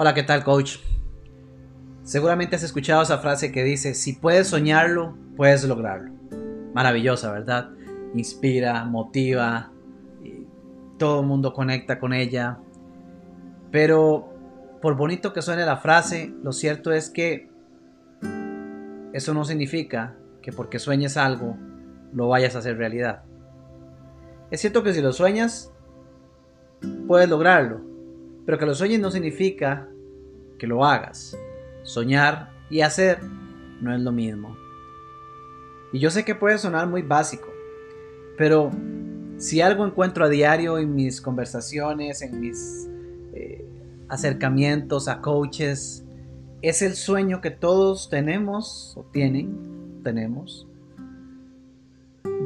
Hola, ¿qué tal, coach? Seguramente has escuchado esa frase que dice, si puedes soñarlo, puedes lograrlo. Maravillosa, ¿verdad? Inspira, motiva, todo el mundo conecta con ella. Pero por bonito que suene la frase, lo cierto es que eso no significa que porque sueñes algo, lo vayas a hacer realidad. Es cierto que si lo sueñas, puedes lograrlo, pero que lo sueñes no significa que lo hagas. Soñar y hacer no es lo mismo. Y yo sé que puede sonar muy básico, pero si algo encuentro a diario en mis conversaciones, en mis eh, acercamientos a coaches, es el sueño que todos tenemos o tienen, tenemos,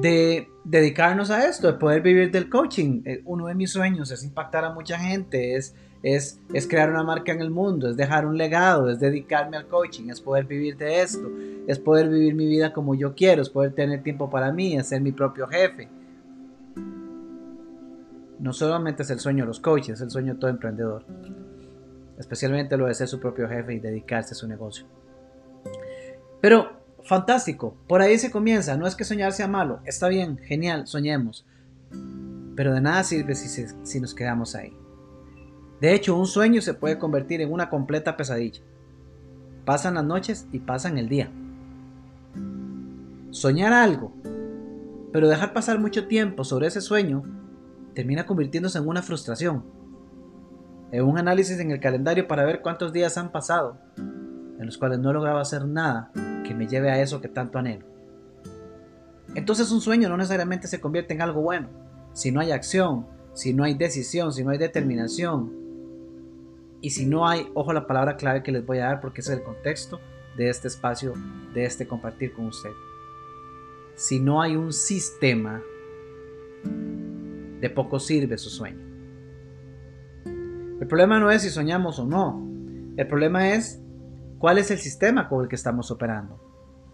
de dedicarnos a esto, de poder vivir del coaching. Eh, uno de mis sueños es impactar a mucha gente, es, es, es, crear una marca en el mundo, es dejar un legado, es dedicarme al coaching, es poder vivir de esto, es poder vivir mi vida como yo quiero, es poder tener tiempo para mí, es ser mi propio jefe. No solamente es el sueño de los coaches, es el sueño de todo emprendedor. Especialmente lo de ser su propio jefe y dedicarse a su negocio. Pero fantástico, por ahí se comienza, no es que soñar sea malo, está bien, genial, soñemos, pero de nada sirve si, si nos quedamos ahí. De hecho, un sueño se puede convertir en una completa pesadilla. Pasan las noches y pasan el día. Soñar algo, pero dejar pasar mucho tiempo sobre ese sueño, termina convirtiéndose en una frustración. En un análisis en el calendario para ver cuántos días han pasado, en los cuales no he logrado hacer nada que me lleve a eso que tanto anhelo. Entonces un sueño no necesariamente se convierte en algo bueno, si no hay acción, si no hay decisión, si no hay determinación, y si no hay, ojo la palabra clave que les voy a dar porque es el contexto de este espacio, de este compartir con usted. Si no hay un sistema, de poco sirve su sueño. El problema no es si soñamos o no, el problema es cuál es el sistema con el que estamos operando.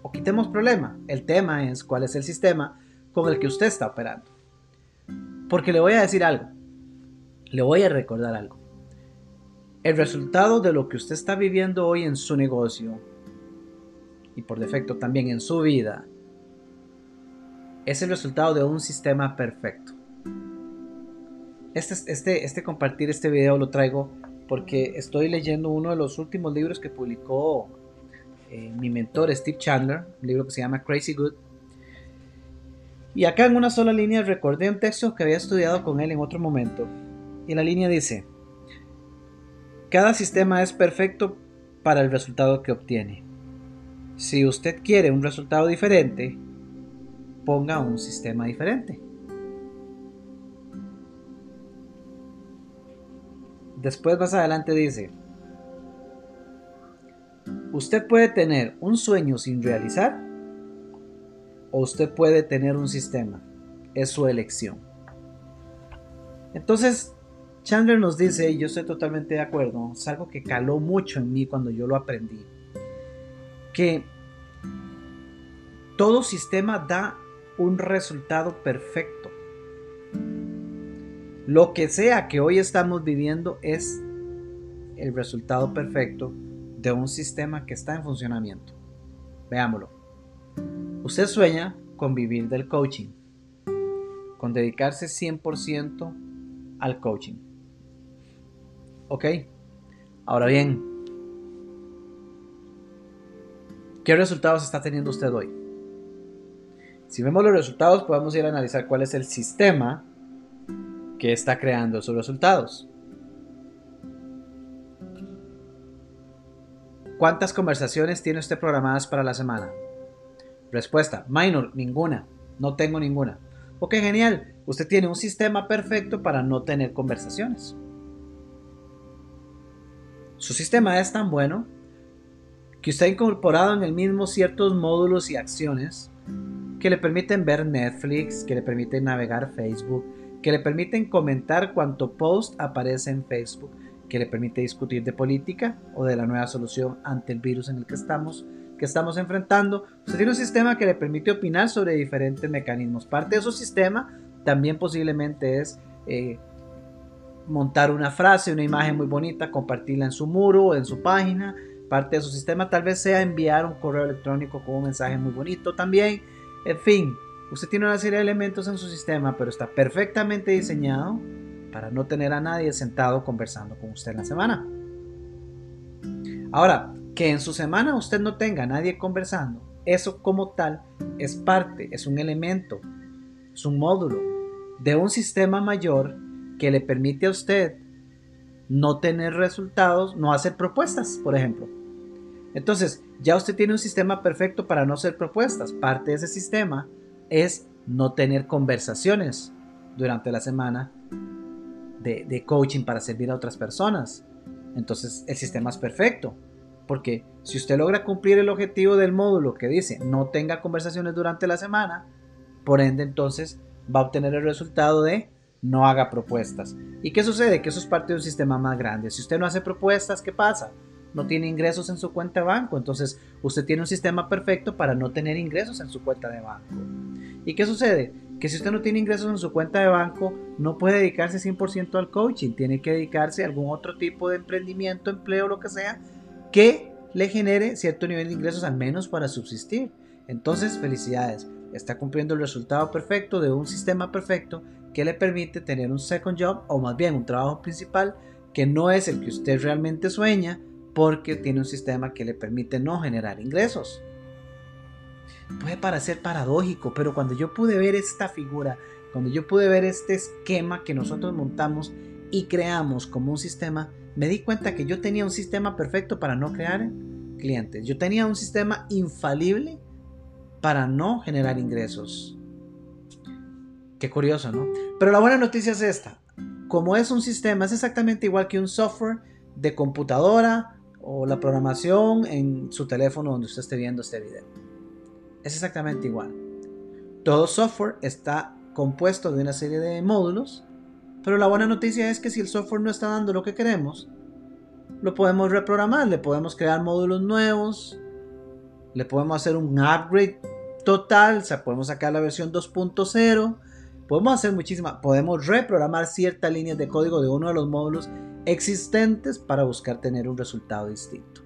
O quitemos problema, el tema es cuál es el sistema con el que usted está operando. Porque le voy a decir algo, le voy a recordar algo. El resultado de lo que usted está viviendo hoy en su negocio y por defecto también en su vida es el resultado de un sistema perfecto. Este, este, este compartir este video lo traigo porque estoy leyendo uno de los últimos libros que publicó eh, mi mentor Steve Chandler, un libro que se llama Crazy Good. Y acá en una sola línea recordé un texto que había estudiado con él en otro momento. Y la línea dice, cada sistema es perfecto para el resultado que obtiene. Si usted quiere un resultado diferente, ponga un sistema diferente. Después más adelante dice, usted puede tener un sueño sin realizar o usted puede tener un sistema. Es su elección. Entonces, Chandler nos dice, y yo estoy totalmente de acuerdo, es algo que caló mucho en mí cuando yo lo aprendí, que todo sistema da un resultado perfecto. Lo que sea que hoy estamos viviendo es el resultado perfecto de un sistema que está en funcionamiento. Veámoslo. Usted sueña con vivir del coaching, con dedicarse 100% al coaching. ¿Ok? Ahora bien, ¿qué resultados está teniendo usted hoy? Si vemos los resultados, podemos ir a analizar cuál es el sistema que está creando sus resultados. ¿Cuántas conversaciones tiene usted programadas para la semana? Respuesta, minor, ninguna. No tengo ninguna. Ok, genial. Usted tiene un sistema perfecto para no tener conversaciones. Su sistema es tan bueno que usted ha incorporado en el mismo ciertos módulos y acciones que le permiten ver Netflix, que le permiten navegar Facebook, que le permiten comentar cuanto post aparece en Facebook, que le permite discutir de política o de la nueva solución ante el virus en el que estamos, que estamos enfrentando. Usted tiene un sistema que le permite opinar sobre diferentes mecanismos. Parte de su sistema también posiblemente es eh, montar una frase, una imagen muy bonita, compartirla en su muro, en su página, parte de su sistema, tal vez sea enviar un correo electrónico con un mensaje muy bonito también. En fin, usted tiene una serie de elementos en su sistema, pero está perfectamente diseñado para no tener a nadie sentado conversando con usted en la semana. Ahora, que en su semana usted no tenga a nadie conversando, eso como tal es parte, es un elemento, es un módulo de un sistema mayor que le permite a usted no tener resultados, no hacer propuestas, por ejemplo. Entonces, ya usted tiene un sistema perfecto para no hacer propuestas. Parte de ese sistema es no tener conversaciones durante la semana de, coaching para servir a otras personas. Entonces, el sistema es perfecto. Porque si usted logra cumplir el objetivo del módulo que dice no tenga conversaciones durante la semana, por ende entonces va a obtener el resultado de no haga propuestas. ¿Y qué sucede? Que eso es parte de un sistema más grande. Si usted no hace propuestas, ¿qué pasa? No tiene ingresos en su cuenta de banco. Entonces usted tiene un sistema perfecto para no tener ingresos en su cuenta de banco. ¿Y qué sucede? Que si usted no tiene ingresos en su cuenta de banco, no puede dedicarse 100% al coaching. Tiene que dedicarse a algún otro tipo de emprendimiento, empleo, lo que sea, que le genere cierto nivel de ingresos al menos para subsistir. Entonces, felicidades. Está cumpliendo el resultado perfecto de un sistema perfecto que le permite tener un second job o más bien un trabajo principal que no es el que usted realmente sueña porque tiene un sistema que le permite no generar ingresos. Puede parecer paradójico, pero cuando yo pude ver esta figura, cuando yo pude ver este esquema que nosotros montamos y creamos como un sistema, me di cuenta que yo tenía un sistema perfecto para no crear clientes. Yo tenía un sistema infalible para no generar ingresos. Qué curioso, ¿no? Pero la buena noticia es esta. Como es un sistema, es exactamente igual que un software de computadora o la programación en su teléfono donde usted esté viendo este video. Es exactamente igual. Todo software está compuesto de una serie de módulos, pero la buena noticia es que si el software no está dando lo que queremos, lo podemos reprogramar, le podemos crear módulos nuevos, le podemos hacer un upgrade total, o sea, podemos sacar la versión 2.0 Podemos hacer muchísimas, podemos reprogramar ciertas líneas de código de uno de los módulos existentes para buscar tener un resultado distinto.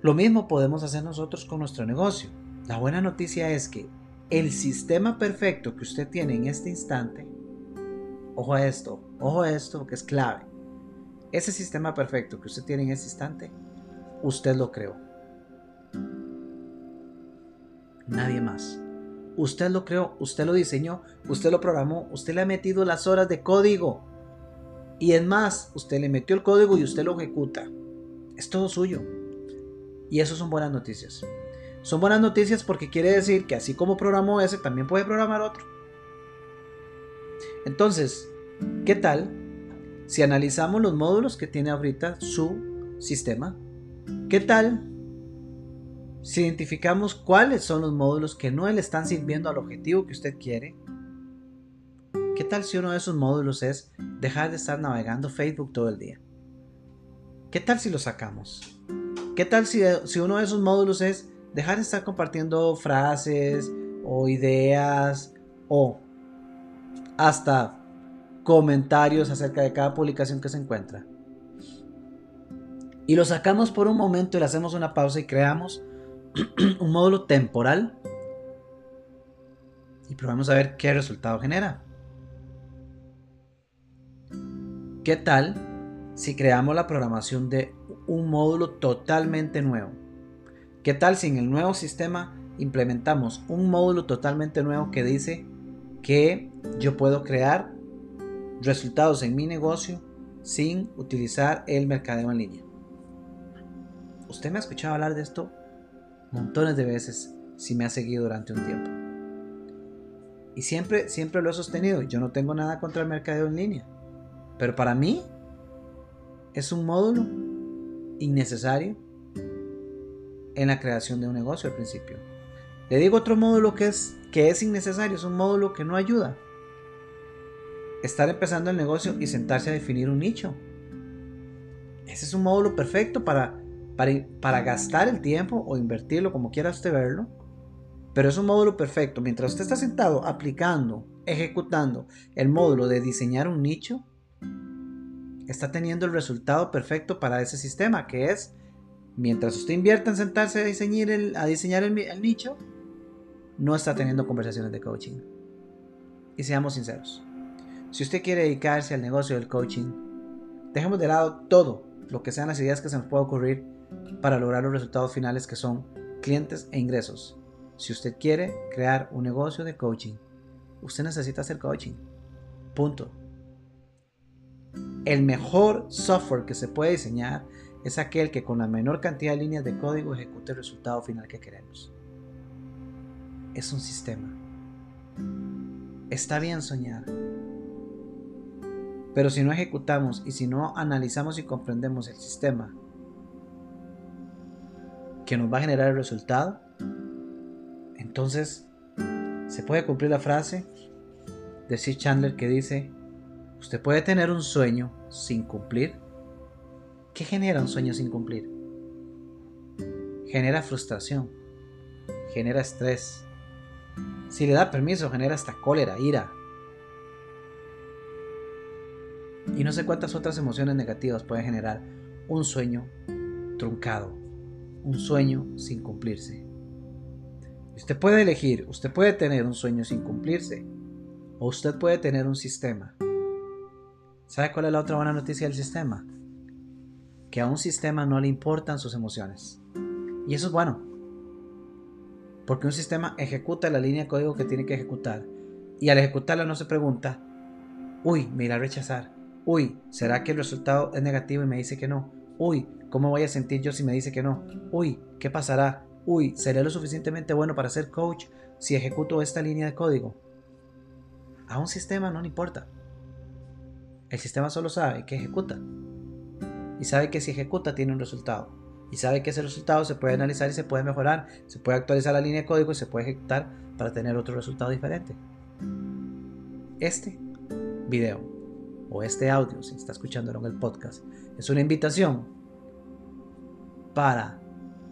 Lo mismo podemos hacer nosotros con nuestro negocio. La buena noticia es que el sistema perfecto que usted tiene en este instante, ojo a esto, ojo a esto que es clave. Ese sistema perfecto que usted tiene en este instante, usted lo creó. Nadie más. Usted lo creó, usted lo diseñó, usted lo programó, usted le ha metido las horas de código. Y es más, usted le metió el código y usted lo ejecuta. Es todo suyo. Y eso son buenas noticias. Son buenas noticias porque quiere decir que así como programó ese, también puede programar otro. Entonces, ¿qué tal si analizamos los módulos que tiene ahorita su sistema? ¿Qué tal si identificamos cuáles son los módulos que no le están sirviendo al objetivo que usted quiere, ¿qué tal si uno de esos módulos es dejar de estar navegando Facebook todo el día? ¿Qué tal si lo sacamos? ¿Qué tal si, si uno de esos módulos es dejar de estar compartiendo frases o ideas o hasta comentarios acerca de cada publicación que se encuentra? Y lo sacamos por un momento y le hacemos una pausa y creamos un módulo temporal y probamos a ver qué resultado genera. ¿Qué tal si creamos la programación de un módulo totalmente nuevo? ¿Qué tal si en el nuevo sistema implementamos un módulo totalmente nuevo que dice que yo puedo crear resultados en mi negocio sin utilizar el mercadeo en línea? ¿Usted me ha escuchado hablar de esto montones de veces si me ha seguido durante un tiempo. Y siempre, siempre lo he sostenido. Yo no tengo nada contra el mercadeo en línea. Pero para mí es un módulo innecesario en la creación de un negocio al principio. Le digo otro módulo que es, que es innecesario, es un módulo que no ayuda. Estar empezando el negocio y sentarse a definir un nicho. Ese es un módulo perfecto para para, gastar el tiempo o invertirlo como quiera usted verlo. Pero es un módulo perfecto. Mientras usted está sentado aplicando, ejecutando el módulo de diseñar un nicho, está teniendo el resultado perfecto para ese sistema, que es, mientras usted invierta en sentarse a diseñar el, el nicho, no está teniendo conversaciones de coaching. Y seamos sinceros, si usted quiere dedicarse al negocio del coaching, dejemos de lado todo lo que sean las ideas que se nos pueda ocurrir para lograr los resultados finales que son clientes e ingresos. Si usted quiere crear un negocio de coaching, usted necesita hacer coaching. Punto. El mejor software que se puede diseñar es aquel que con la menor cantidad de líneas de código ejecute el resultado final que queremos. Es un sistema. Está bien soñar. Pero si no ejecutamos y si no analizamos y comprendemos el sistema que nos va a generar el resultado, entonces se puede cumplir la frase de Steve Chandler que dice, usted puede tener un sueño sin cumplir. ¿Qué genera un sueño sin cumplir? Genera frustración, genera estrés. Si le da permiso, genera hasta cólera, ira. Y no sé cuántas otras emociones negativas puede generar un sueño truncado, un sueño sin cumplirse. Usted puede elegir, usted puede tener un sueño sin cumplirse o usted puede tener un sistema. ¿Sabe cuál es la otra buena noticia del sistema? Que a un sistema no le importan sus emociones. Y eso es bueno. Porque un sistema ejecuta la línea de código que tiene que ejecutar. Y al ejecutarla no se pregunta, uy, me irá a rechazar. Uy, ¿será que el resultado es negativo y me dice que no? Uy, ¿cómo voy a sentir yo si me dice que no? Uy, ¿qué pasará? Uy, ¿seré lo suficientemente bueno para ser coach si ejecuto esta línea de código? A un sistema no le importa. El sistema solo sabe que ejecuta. Y sabe que si ejecuta tiene un resultado. Y sabe que ese resultado se puede analizar y se puede mejorar. Se puede actualizar la línea de código y se puede ejecutar para tener otro resultado diferente. Este video o este audio, si está escuchándolo en el podcast, es una invitación para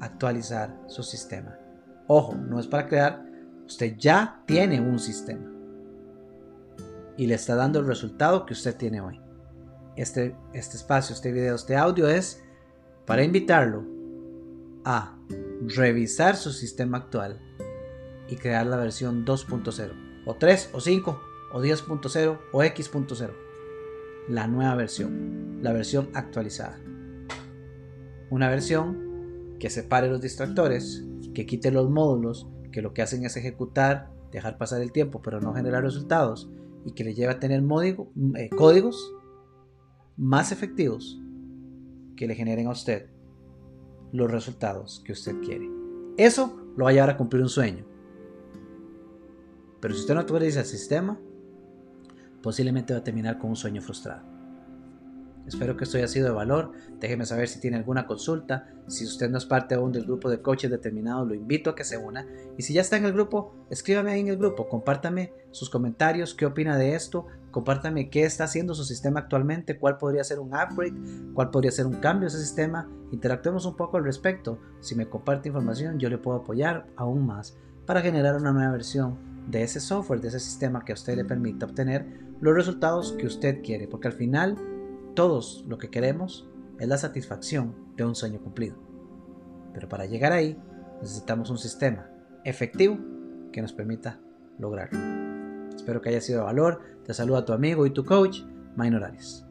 actualizar su sistema. Ojo, no es para crear, usted ya tiene un sistema y le está dando el resultado que usted tiene hoy. Este, este espacio, este video, este audio es para invitarlo a revisar su sistema actual y crear la versión 2.0 o 3 o 5 o 10.0 o X.0 la nueva versión, la versión actualizada. Una versión que separe los distractores, que quite los módulos, que lo que hacen es ejecutar, dejar pasar el tiempo, pero no generar resultados, y que le lleve a tener eh, códigos más efectivos que le generen a usted los resultados que usted quiere. Eso lo va a llevar a cumplir un sueño. Pero si usted no actualiza el sistema, posiblemente va a terminar con un sueño frustrado. Espero que esto haya sido de valor. Déjeme saber si tiene alguna consulta. Si usted no es parte aún del grupo de coaches determinado, lo invito a que se una. Y si ya está en el grupo, escríbame ahí en el grupo. Compártame sus comentarios. ¿Qué opina de esto? Compártame qué está haciendo su sistema actualmente. ¿Cuál podría ser un upgrade? ¿Cuál podría ser un cambio a ese sistema? Interactuemos un poco al respecto. Si me comparte información, yo le puedo apoyar aún más para generar una nueva versión de ese software, de ese sistema que a usted le permita obtener los resultados que usted quiere, porque al final todos lo que queremos es la satisfacción de un sueño cumplido. Pero para llegar ahí necesitamos un sistema efectivo que nos permita lograrlo. Espero que haya sido de valor. Te saluda tu amigo y tu coach, Arias.